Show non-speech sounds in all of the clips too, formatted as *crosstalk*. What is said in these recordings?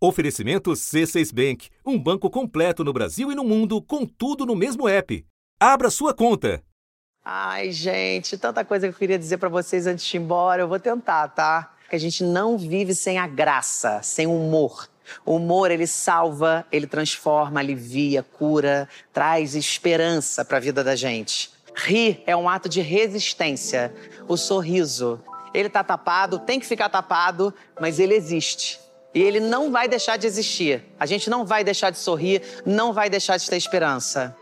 Oferecimento C6 Bank, um banco completo no Brasil e no mundo, com tudo no mesmo app. Abra sua conta. Ai, gente, tanta coisa que eu queria dizer para vocês antes de ir embora. Eu vou tentar, tá? Que a gente não vive sem a graça, sem humor. O humor, ele salva, ele transforma, alivia, cura, traz esperança para a vida da gente. Rir é um ato de resistência. O sorriso, ele tá tapado, tem que ficar tapado, mas ele existe. E ele não vai deixar de existir. A gente não vai deixar de sorrir, não vai deixar de ter esperança.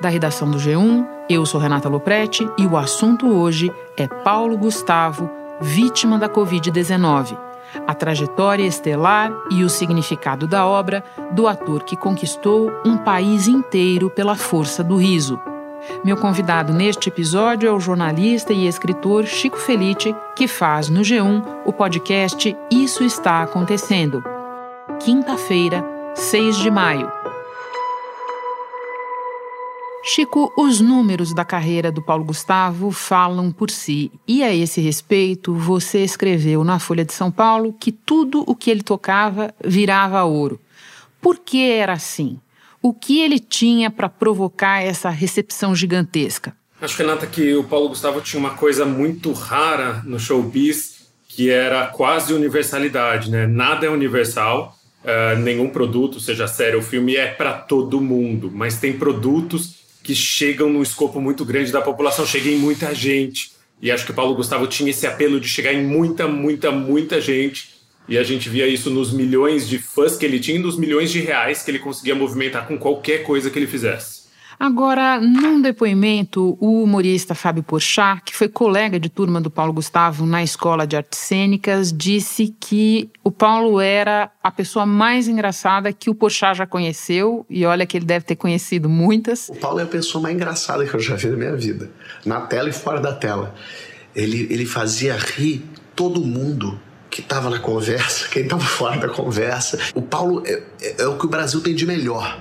Da redação do G1, eu sou Renata Loprete e o assunto hoje é Paulo Gustavo, vítima da Covid-19. A trajetória estelar e o significado da obra do ator que conquistou um país inteiro pela força do riso. Meu convidado neste episódio é o jornalista e escritor Chico Felite, que faz no G1 o podcast Isso Está Acontecendo. Quinta-feira, 6 de maio. Chico, os números da carreira do Paulo Gustavo falam por si. E a esse respeito, você escreveu na Folha de São Paulo que tudo o que ele tocava virava ouro. Por que era assim? O que ele tinha para provocar essa recepção gigantesca? Acho, Renata, que o Paulo Gustavo tinha uma coisa muito rara no showbiz, que era quase universalidade, né? Nada é universal, uh, nenhum produto, seja série ou filme, é para todo mundo, mas tem produtos que chegam num escopo muito grande da população, chegam em muita gente. E acho que o Paulo Gustavo tinha esse apelo de chegar em muita, muita, muita gente e a gente via isso nos milhões de fãs que ele tinha e nos milhões de reais que ele conseguia movimentar com qualquer coisa que ele fizesse. Agora, num depoimento, o humorista Fábio Porchat, que foi colega de turma do Paulo Gustavo na Escola de Artes Cênicas, disse que o Paulo era a pessoa mais engraçada que o Porchat já conheceu, e olha que ele deve ter conhecido muitas. O Paulo é a pessoa mais engraçada que eu já vi na minha vida, na tela e fora da tela. Ele, ele fazia rir todo mundo que estava na conversa, *laughs* quem estava fora da conversa. O Paulo é, é, é, o que o Brasil tem de melhor.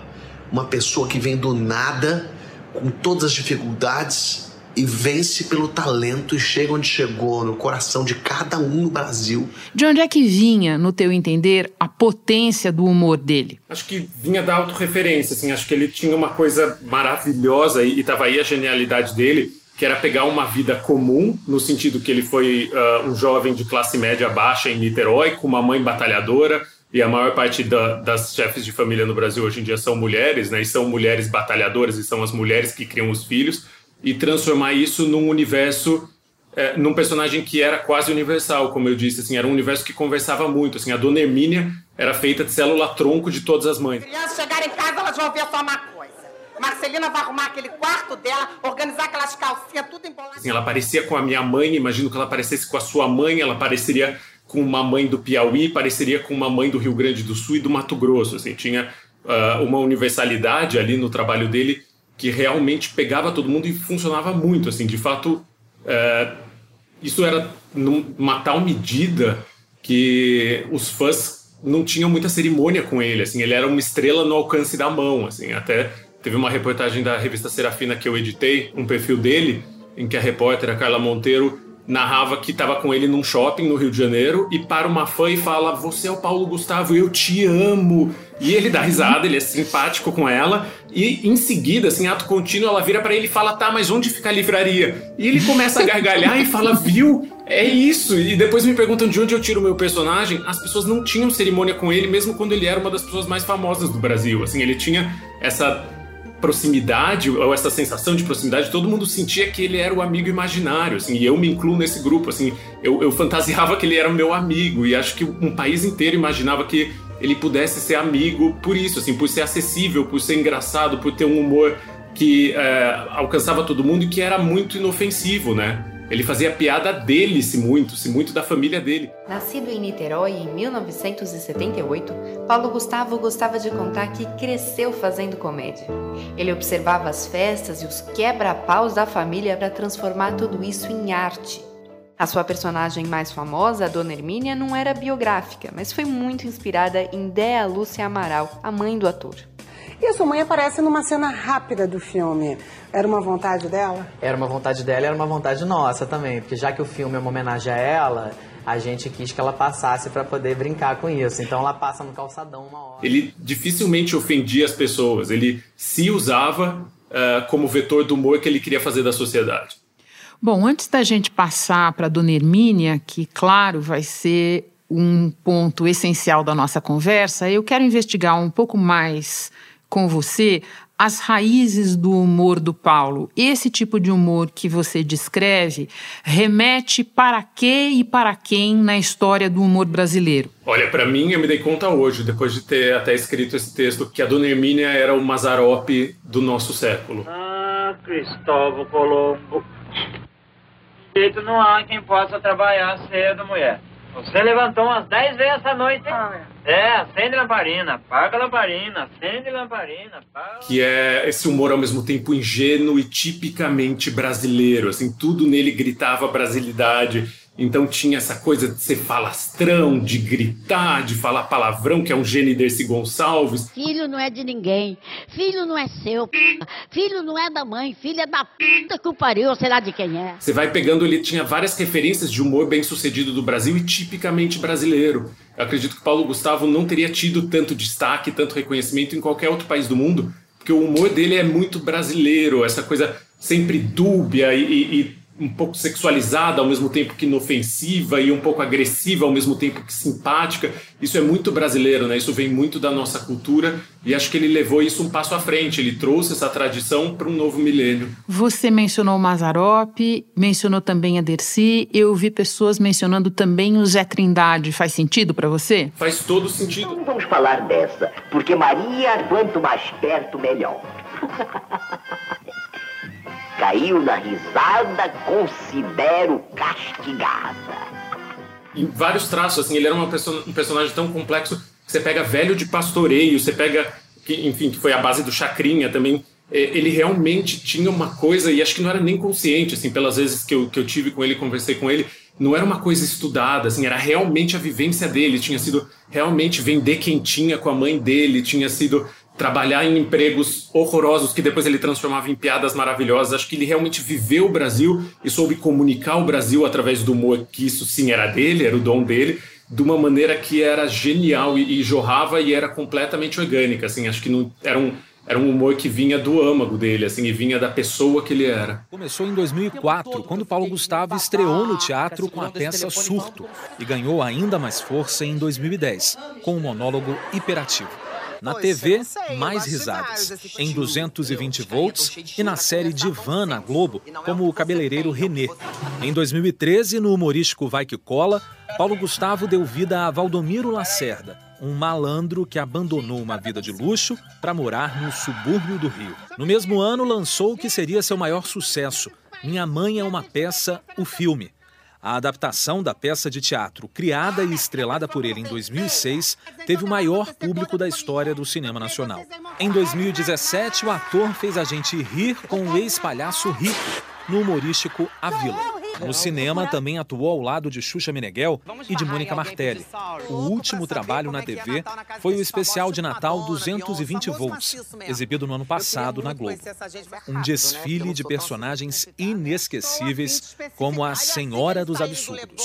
Uma pessoa que vem do nada, com todas as dificuldades, e vence pelo talento e chega onde chegou, no coração de cada um no Brasil. De onde é que vinha, no teu entender, a potência do humor dele? Acho que vinha da autorreferência, assim, acho que ele tinha uma coisa maravilhosa e estava aí a genialidade dele que era pegar uma vida comum, no sentido que ele foi uh, um jovem de classe média baixa em Niterói, com uma mãe batalhadora, e a maior parte da, das chefes de família no Brasil hoje em dia são mulheres, né? E são mulheres batalhadoras, e são as mulheres que criam os filhos, e transformar isso num universo, é, num personagem que era quase universal, como eu disse, assim, era um universo que conversava muito, assim, a Dona Hermínia era feita de célula-tronco de todas as mães. Crianças chegarem em casa, elas vão ver só coisa Marcelina vai arrumar aquele quarto dela, organizar aquelas calcinhas, tudo embolado. Assim, ela parecia com a minha mãe, imagino que ela parecesse com a sua mãe, ela pareceria com uma mãe do Piauí, pareceria com uma mãe do Rio Grande do Sul e do Mato Grosso. Assim, tinha uh, uma universalidade ali no trabalho dele que realmente pegava todo mundo e funcionava muito. Assim, de fato, uh, isso era numa tal medida que os fãs não tinham muita cerimônia com ele. Assim, ele era uma estrela no alcance da mão. Assim, até Teve uma reportagem da revista Serafina que eu editei, um perfil dele, em que a repórter, a Carla Monteiro, narrava que estava com ele num shopping no Rio de Janeiro e para uma fã e fala: Você é o Paulo Gustavo, eu te amo. E ele dá risada, ele é simpático com ela. E em seguida, assim, ato contínuo, ela vira para ele e fala: Tá, mas onde fica a livraria? E ele começa a gargalhar e fala: Viu? É isso. E depois me perguntam de onde eu tiro o meu personagem. As pessoas não tinham cerimônia com ele, mesmo quando ele era uma das pessoas mais famosas do Brasil. Assim, ele tinha essa proximidade, ou essa sensação de proximidade, todo mundo sentia que ele era o amigo imaginário, assim, e eu me incluo nesse grupo, assim, eu, eu fantasiava que ele era meu amigo, e acho que um país inteiro imaginava que ele pudesse ser amigo por isso, assim, por ser acessível, por ser engraçado, por ter um humor que é, alcançava todo mundo e que era muito inofensivo, né? Ele fazia piada dele-se muito, se muito da família dele. Nascido em Niterói em 1978, Paulo Gustavo gostava de contar que cresceu fazendo comédia. Ele observava as festas e os quebra-paus da família para transformar tudo isso em arte. A sua personagem mais famosa, a Dona Hermínia, não era biográfica, mas foi muito inspirada em Dea Lúcia Amaral, a mãe do ator. E a sua mãe aparece numa cena rápida do filme. Era uma vontade dela? Era uma vontade dela e era uma vontade nossa também, porque já que o filme é uma homenagem a ela, a gente quis que ela passasse para poder brincar com isso. Então ela passa no calçadão uma hora. Ele dificilmente ofendia as pessoas, ele se usava uh, como vetor do humor que ele queria fazer da sociedade. Bom, antes da gente passar para a Dona Hermínia, que, claro, vai ser um ponto essencial da nossa conversa, eu quero investigar um pouco mais com você as raízes do humor do Paulo. Esse tipo de humor que você descreve remete para quê e para quem na história do humor brasileiro? Olha, para mim, eu me dei conta hoje, depois de ter até escrito esse texto, que a Dona Hermínia era o Mazarope do nosso século. Ah, Cristóvão Colombo. Jeito não há quem possa trabalhar cedo, mulher. Você levantou umas 10 vezes essa noite, hein? Ah, é. é, acende lamparina, apaga lamparina, acende lamparina, apaga... Que é esse humor ao mesmo tempo ingênuo e tipicamente brasileiro, assim, tudo nele gritava brasilidade então tinha essa coisa de ser falastrão, de gritar, de falar palavrão, que é um gênio Dercy Gonçalves. Filho não é de ninguém. Filho não é seu. Filho não é da mãe. Filho é da puta que o pariu, sei lá de quem é. Você vai pegando, ele tinha várias referências de humor bem sucedido do Brasil e tipicamente brasileiro. Eu acredito que Paulo Gustavo não teria tido tanto destaque, tanto reconhecimento em qualquer outro país do mundo, porque o humor dele é muito brasileiro, essa coisa sempre dúbia e, e um pouco sexualizada ao mesmo tempo que inofensiva e um pouco agressiva ao mesmo tempo que simpática. Isso é muito brasileiro, né? Isso vem muito da nossa cultura e acho que ele levou isso um passo à frente. Ele trouxe essa tradição para um novo milênio. Você mencionou o Mazarop, mencionou também a Dercy. Eu vi pessoas mencionando também o Zé Trindade. Faz sentido para você? Faz todo sentido. Não vamos falar dessa, porque Maria, quanto mais perto, melhor. *laughs* caiu na risada, considero castigada. Em vários traços, assim, ele era person um personagem tão complexo que você pega velho de pastoreio, você pega, que, enfim, que foi a base do Chacrinha também. É, ele realmente tinha uma coisa, e acho que não era nem consciente, assim, pelas vezes que eu, que eu tive com ele, conversei com ele, não era uma coisa estudada, assim, era realmente a vivência dele, tinha sido realmente vender quentinha com a mãe dele, tinha sido trabalhar em empregos horrorosos que depois ele transformava em piadas maravilhosas. Acho que ele realmente viveu o Brasil e soube comunicar o Brasil através do humor, que isso sim era dele, era o dom dele, de uma maneira que era genial e, e jorrava e era completamente orgânica. Assim, acho que não era um era um humor que vinha do âmago dele, assim, e vinha da pessoa que ele era. Começou em 2004, quando Paulo Gustavo estreou no teatro com a peça Surto e ganhou ainda mais força em 2010, com o monólogo Hiperativo na TV, mais risadas, em 220 volts e na série Divan na Globo, como o cabeleireiro Renê. Em 2013, no humorístico Vai Que Cola, Paulo Gustavo deu vida a Valdomiro Lacerda, um malandro que abandonou uma vida de luxo para morar no subúrbio do Rio. No mesmo ano, lançou o que seria seu maior sucesso, Minha Mãe é uma Peça, o filme. A adaptação da peça de teatro, criada e estrelada por ele em 2006, teve o maior público da história do cinema nacional. Em 2017, o ator fez a gente rir com o ex-palhaço Rico, no humorístico A Vila. No cinema, também atuou ao lado de Xuxa Meneghel e de Mônica Martelli. O último trabalho na TV foi o especial de Natal 220 volts, exibido no ano passado na Globo. Um desfile de personagens inesquecíveis, como a Senhora dos Absurdos.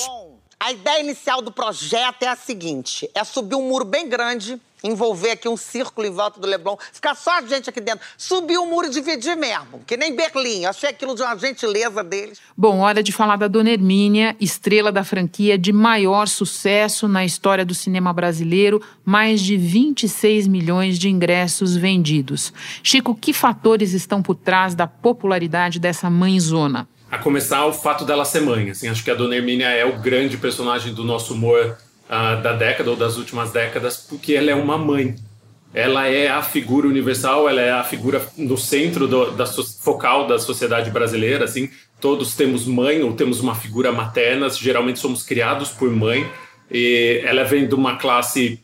A ideia inicial do projeto é a seguinte: é subir um muro bem grande, envolver aqui um círculo em volta do Leblon, ficar só a gente aqui dentro, subir o muro e dividir mesmo, que nem Berlim. Achei aquilo de uma gentileza deles. Bom, hora de falar da Dona Hermínia, estrela da franquia de maior sucesso na história do cinema brasileiro, mais de 26 milhões de ingressos vendidos. Chico, que fatores estão por trás da popularidade dessa mãezona? A começar o fato dela ser mãe. Assim, acho que a Dona Hermínia é o grande personagem do nosso humor uh, da década ou das últimas décadas, porque ela é uma mãe. Ela é a figura universal, ela é a figura no centro do, da focal da sociedade brasileira. Assim, todos temos mãe ou temos uma figura materna. Geralmente somos criados por mãe. E ela vem de uma classe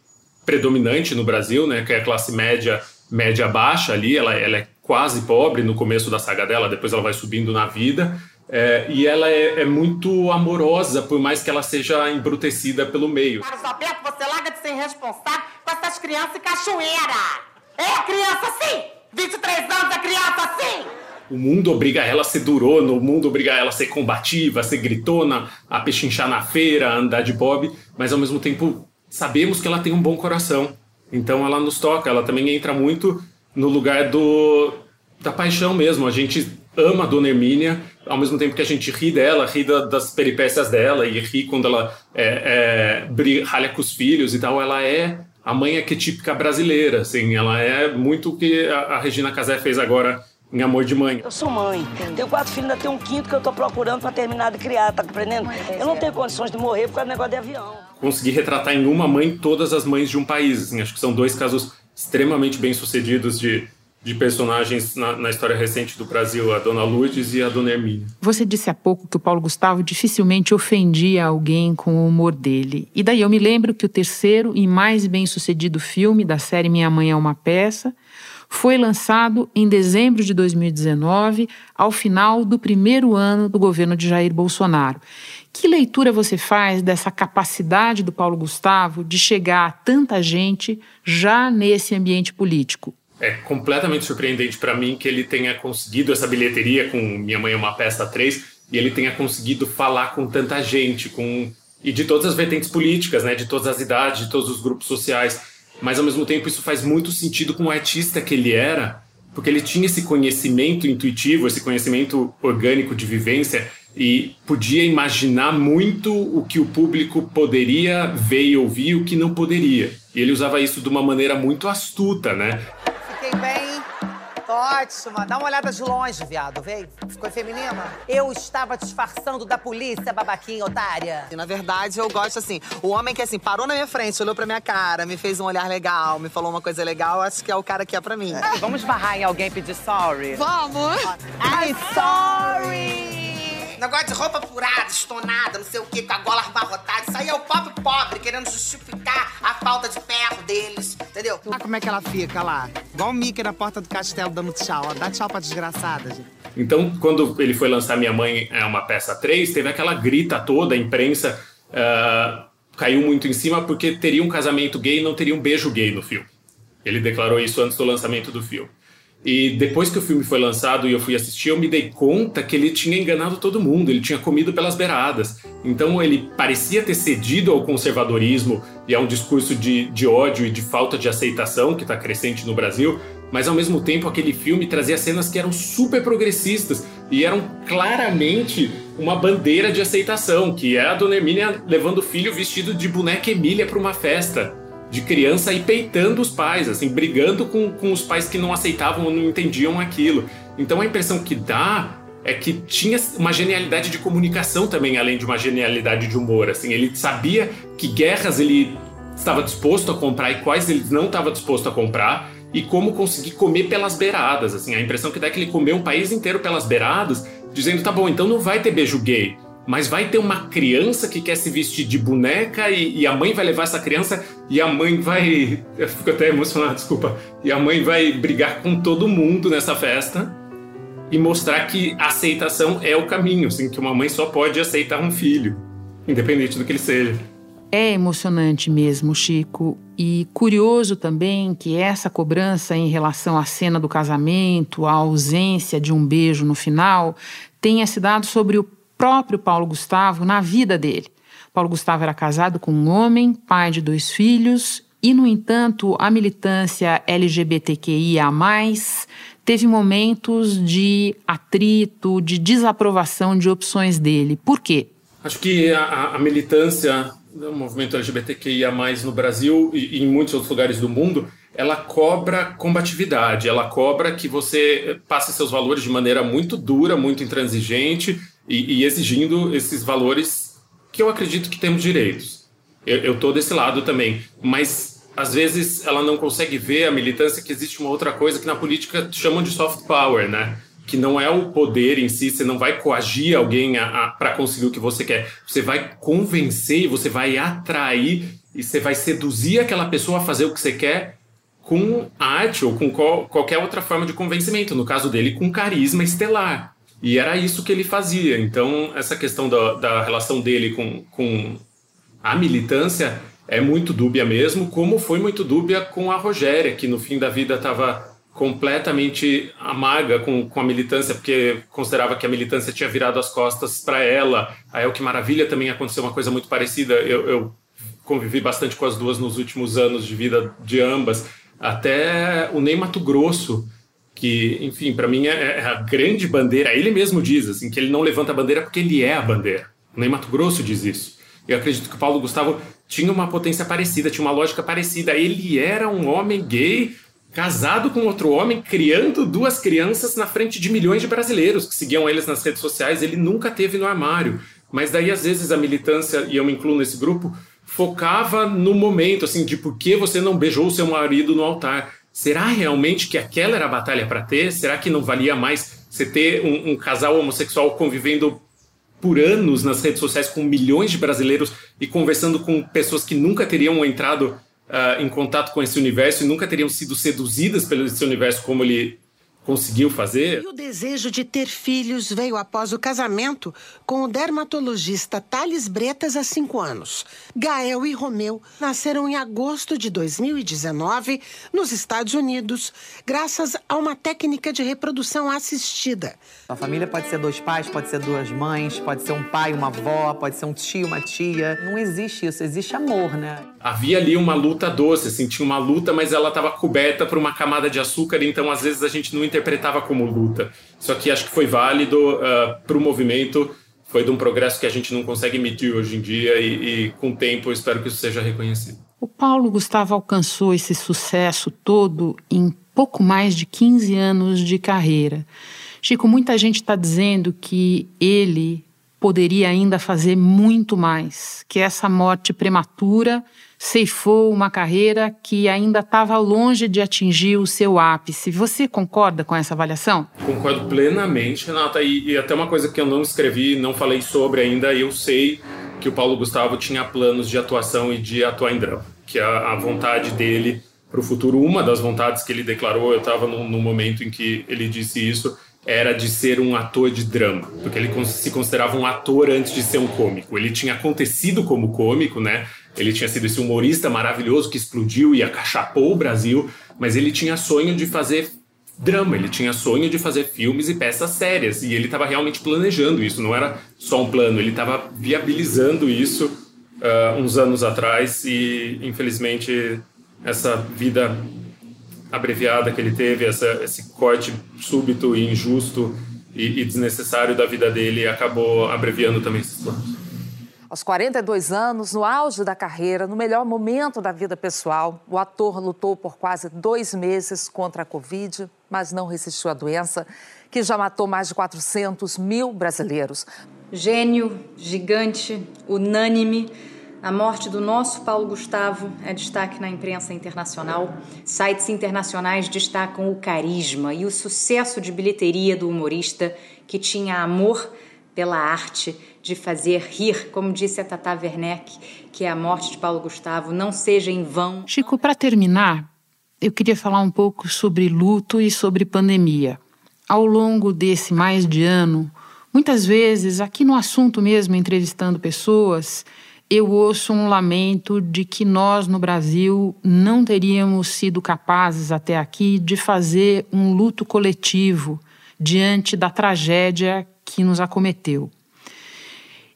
predominante no Brasil, né, que é a classe média média baixa ali. Ela, ela é quase pobre no começo da saga dela, depois ela vai subindo na vida. É, e ela é, é, muito amorosa, por mais que ela seja embrutecida pelo meio. Carlos Alberto, você larga de ser irresponsável com essas crianças em cachoeira! É criança sim! 23 anos é criança sim! o mundo obriga ela a ser durona, o mundo obriga ela a ser combativa, a ser gritona, a pechinchar na feira, a andar de bob, mas ao mesmo tempo sabemos que ela tem um bom coração. Então ela nos toca, ela também entra muito no lugar do da paixão mesmo. A gente ama a Dona Hermínia, ao mesmo tempo que a gente ri dela, ri da, das peripécias dela e ri quando ela é, é, ralha com os filhos e tal. Ela é a mãe arquetípica brasileira, assim. Ela é muito o que a, a Regina Casé fez agora em Amor de Mãe. Eu sou mãe, tenho quatro filhos, ainda tenho um quinto que eu tô procurando para terminar de criar, tá compreendendo? Eu não tenho condições de morrer por causa do negócio de avião. Consegui retratar em uma mãe todas as mães de um país, assim, acho que são dois casos extremamente bem sucedidos de, de personagens na, na, história recente do Brasil, a Dona Lourdes e a Dona Hermínia. Você disse há pouco que o Paulo Gustavo dificilmente ofendia alguém com o humor dele. E daí eu me lembro que o terceiro e mais bem sucedido filme da série Minha Mãe é uma Peça foi lançado em dezembro de 2019, ao final do primeiro ano do governo de Jair Bolsonaro. Que leitura você faz dessa capacidade do Paulo Gustavo de chegar a tanta gente já nesse ambiente político? É completamente surpreendente para mim que ele tenha conseguido essa bilheteria com Minha Mãe é uma Peça 3 e ele tenha conseguido falar com tanta gente, com e de todas as vertentes políticas, né, de todas as idades, de todos os grupos sociais mas ao mesmo tempo isso faz muito sentido com o artista que ele era, porque ele tinha esse conhecimento intuitivo, esse conhecimento orgânico de vivência e podia imaginar muito o que o público poderia ver e ouvir o que não poderia. E ele usava isso de uma maneira muito astuta, né? Fiquei bem ótima. Dá uma olhada de longe, viado, vem. Ficou feminina? Eu estava disfarçando da polícia, babaquinha, otária. E, na verdade, eu gosto assim. O homem que assim parou na minha frente, olhou pra minha cara, me fez um olhar legal, me falou uma coisa legal, acho que é o cara que é pra mim. É. Vamos barrar em alguém pedir sorry? Vamos! I'm sorry! Negócio de roupa furada, estonada, não sei o quê, com a gola abarrotada. Isso aí é o pobre pobre querendo justificar a falta de ferro deles, entendeu? Ah, como é que ela fica lá? Igual o Mickey na porta do castelo dando tchau. Ela dá tchau pra desgraçada, gente. Então, quando ele foi lançar Minha Mãe é uma peça 3, teve aquela grita toda, a imprensa uh, caiu muito em cima porque teria um casamento gay e não teria um beijo gay no filme. Ele declarou isso antes do lançamento do filme. E depois que o filme foi lançado e eu fui assistir, eu me dei conta que ele tinha enganado todo mundo, ele tinha comido pelas beiradas. Então ele parecia ter cedido ao conservadorismo e a um discurso de, de ódio e de falta de aceitação que está crescente no Brasil, mas ao mesmo tempo aquele filme trazia cenas que eram super progressistas e eram claramente uma bandeira de aceitação, que é a Dona Emília levando o filho vestido de boneca Emília para uma festa de criança e peitando os pais, assim, brigando com, com os pais que não aceitavam ou não entendiam aquilo. Então a impressão que dá é que tinha uma genialidade de comunicação também, além de uma genialidade de humor. Assim, ele sabia que guerras ele estava disposto a comprar e quais ele não estava disposto a comprar e como conseguir comer pelas beiradas. Assim, a impressão que dá é que ele comeu um país inteiro pelas beiradas, dizendo tá bom, então não vai ter beijo gay mas vai ter uma criança que quer se vestir de boneca e, e, a mãe vai levar essa criança e a mãe vai. Eu fico até emocionado, desculpa. E a mãe vai brigar com todo mundo nessa festa e mostrar que aceitação é o caminho, assim, que uma mãe só pode aceitar um filho, independente do que ele seja. É emocionante mesmo, Chico, e curioso também que essa cobrança em relação à cena do casamento, a ausência de um beijo no final, tenha se dado sobre o próprio Paulo Gustavo na vida dele. Paulo Gustavo era casado com um homem, pai de dois filhos, e, no entanto, a militância LGBTQIA, teve momentos de atrito, de desaprovação de opções dele. Por quê? Acho que a, a militância do movimento LGBTQIA, no Brasil e, e em muitos outros lugares do mundo, ela cobra combatividade, ela cobra que você passe seus valores de maneira muito dura, muito intransigente e, e exigindo esses valores que eu acredito que temos direitos. Eu estou desse lado também, mas às vezes ela não consegue ver a militância que existe uma outra coisa que na política chamam de soft power, né? Que não é o poder em si, você não vai coagir alguém para conseguir o que você quer. Você vai convencer, você vai atrair e você vai seduzir aquela pessoa a fazer o que você quer com arte ou com qual, qualquer outra forma de convencimento. No caso dele, com carisma estelar. E era isso que ele fazia. Então, essa questão da, da relação dele com, com a militância é muito dúbia mesmo, como foi muito dúbia com a Rogéria, que no fim da vida estava completamente amarga com, com a militância, porque considerava que a militância tinha virado as costas para ela. A El Que Maravilha também aconteceu uma coisa muito parecida. Eu, eu, convivi bastante com as duas nos últimos anos de vida de ambas. Até o Ney Mato Grosso, que, enfim, para mim é, é, a grande bandeira. Ele mesmo diz assim que ele não levanta a bandeira porque ele é a bandeira. O Ney Mato Grosso diz isso. Eu acredito que o Paulo Gustavo tinha uma potência parecida, tinha uma lógica parecida. Ele era um homem gay casado com outro homem, criando duas crianças na frente de milhões de brasileiros que seguiam eles nas redes sociais. Ele nunca teve no armário. Mas daí, às vezes, a militância, e eu me incluo nesse grupo, focava no momento, assim, de por que você não beijou seu marido no altar. Será realmente que aquela era a batalha para ter? Será que não valia mais você ter um, um casal homossexual convivendo por anos nas redes sociais com milhões de brasileiros e conversando com pessoas que nunca teriam entrado uh, em contato com esse universo e nunca teriam sido seduzidas pelo esse universo como ele conseguiu fazer. E o desejo de ter filhos veio após o casamento com o dermatologista Thales Bretas há cinco anos. Gael e Romeu nasceram em agosto de 2019 nos Estados Unidos, graças a uma técnica de reprodução assistida. A família pode ser dois pais, pode ser duas mães, pode ser um pai, uma avó, pode ser um tio, uma tia. Não existe isso, existe amor, né? Havia ali uma luta doce, assim, tinha uma luta, mas ela estava coberta por uma camada de açúcar, então às vezes a gente não interpretava como luta. Só que acho que foi válido uh, ah, para o movimento, foi de um progresso que a gente não consegue medir hoje em dia e, e com o tempo eu espero que isso seja reconhecido. O Paulo Gustavo alcançou esse sucesso todo em pouco mais de 15 anos de carreira. Chico, muita gente está dizendo que ele poderia ainda fazer muito mais, que essa morte prematura ceifou uma carreira que ainda estava longe de atingir o seu ápice. Você concorda com essa avaliação? Concordo plenamente, Renata. E, e até uma coisa que eu não escrevi, não falei sobre ainda, eu sei que o Paulo Gustavo tinha planos de atuação e de atuar em drama, que a, a vontade dele para o futuro, uma das vontades que ele declarou, eu estava no, no momento em que ele disse isso, era de ser um ator de drama, porque ele se considerava um ator antes de ser um cômico. Ele tinha acontecido como cômico, né? Ele tinha sido esse humorista maravilhoso que explodiu e acachapou o Brasil, mas ele tinha sonho de fazer drama, ele tinha sonho de fazer filmes e peças sérias, e ele estava realmente planejando isso, não era só um plano, ele estava viabilizando isso uh, uns anos atrás, e infelizmente essa vida abreviada que ele teve, essa, esse corte súbito e injusto e, e desnecessário da vida dele acabou abreviando também esses planos. Aos 42 anos, no auge da carreira, no melhor momento da vida pessoal, o ator lutou por quase dois meses contra a Covid, mas não resistiu à doença, que já matou mais de 400 mil brasileiros. Gênio, gigante, unânime. A morte do nosso Paulo Gustavo é destaque na imprensa internacional. Sites internacionais destacam o carisma e o sucesso de bilheteria do humorista que tinha amor pela arte de fazer rir, como disse a Tata Werneck, que a morte de Paulo Gustavo não seja em vão. Chico, para terminar, eu queria falar um pouco sobre luto e sobre pandemia. Ao longo desse mais de ano, muitas vezes, aqui no assunto mesmo, entrevistando pessoas, eu ouço um lamento de que nós no Brasil não teríamos sido capazes até aqui de fazer um luto coletivo diante da tragédia que nos acometeu.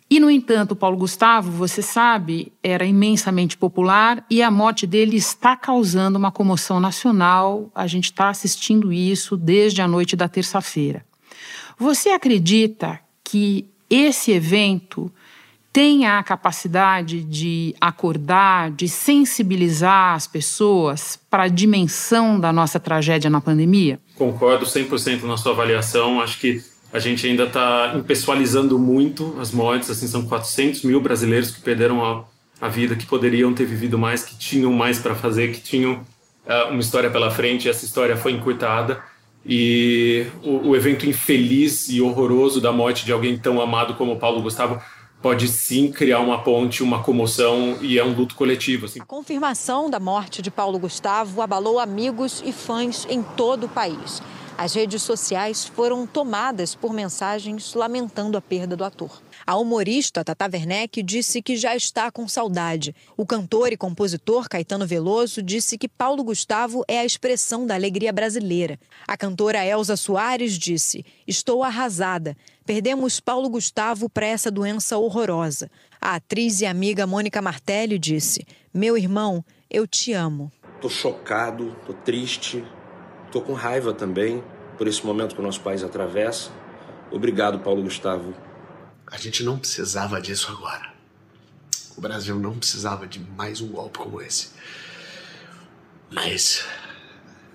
E, no entanto, Paulo Gustavo, você sabe, era imensamente popular e a morte dele está causando uma comoção nacional. A gente está assistindo isso desde a noite da terça-feira. Você acredita que esse evento tenha a capacidade de acordar, de sensibilizar as pessoas para a dimensão da nossa tragédia na pandemia? Concordo 100% na sua avaliação. Acho que a gente ainda está impessoalizando muito as mortes, assim, são 400 mil brasileiros que perderam a, a vida, que poderiam ter vivido mais, que tinham mais para fazer, que tinham uh, uma história pela frente, essa história foi encurtada. E o, o, evento infeliz e horroroso da morte de alguém tão amado como Paulo Gustavo pode sim criar uma ponte, uma comoção e é um luto coletivo. Assim. A confirmação da morte de Paulo Gustavo abalou amigos e fãs em todo o país. As redes sociais foram tomadas por mensagens lamentando a perda do ator. A humorista Tata Werneck disse que já está com saudade. O cantor e compositor Caetano Veloso disse que Paulo Gustavo é a expressão da alegria brasileira. A cantora Elza Soares disse: Estou arrasada. Perdemos Paulo Gustavo para essa doença horrorosa. A atriz e amiga Mônica Martelli disse: Meu irmão, eu te amo. Tô chocado, tô triste, tô com raiva também por esse momento que o nosso país atravessa. Obrigado, Paulo Gustavo. A gente não precisava disso agora. O Brasil não precisava de mais um golpe como esse. Mas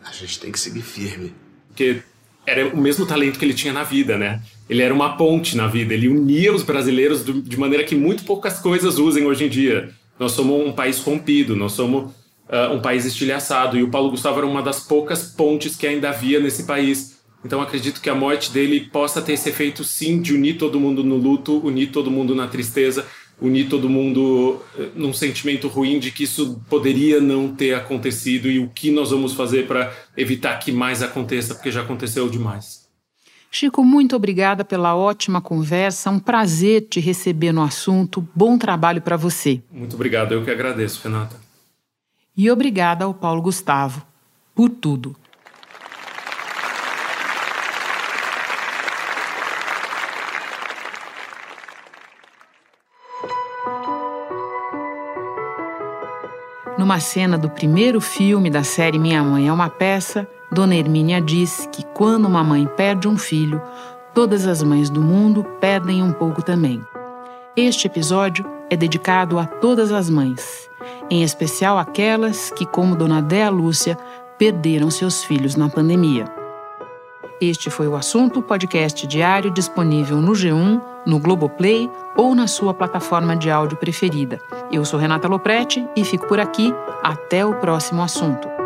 a gente tem que seguir firme. Porque era o mesmo talento que ele tinha na vida, né? Ele era uma ponte na vida, ele unia os brasileiros de maneira que muito poucas coisas usem hoje em dia. Nós somos um país rompido, nós somos uh, um país estilhaçado, e o Paulo Gustavo era uma das poucas pontes que ainda havia nesse país então acredito que a morte dele possa ter esse efeito sim de unir todo mundo no luto, unir todo mundo na tristeza, unir todo mundo eh, num sentimento ruim de que isso poderia não ter acontecido e o que nós vamos fazer para evitar que mais aconteça, porque já aconteceu demais. Chico, muito obrigada pela ótima conversa. Um prazer te receber no assunto. Bom trabalho para você. Muito obrigado, eu que agradeço, Renata. E obrigada ao Paulo Gustavo por tudo. Numa cena do primeiro filme da série Minha Mãe é uma Peça, Dona Hermínia diz que quando uma mãe perde um filho, todas as mães do mundo perdem um pouco também. Este episódio é dedicado a todas as mães, em especial aquelas que, como Dona Déa Lúcia, perderam seus filhos na pandemia. Este foi o assunto podcast diário disponível no G1, no Globoplay ou na sua plataforma de áudio preferida. Eu sou Renata Loprete e fico por aqui. Até o próximo assunto.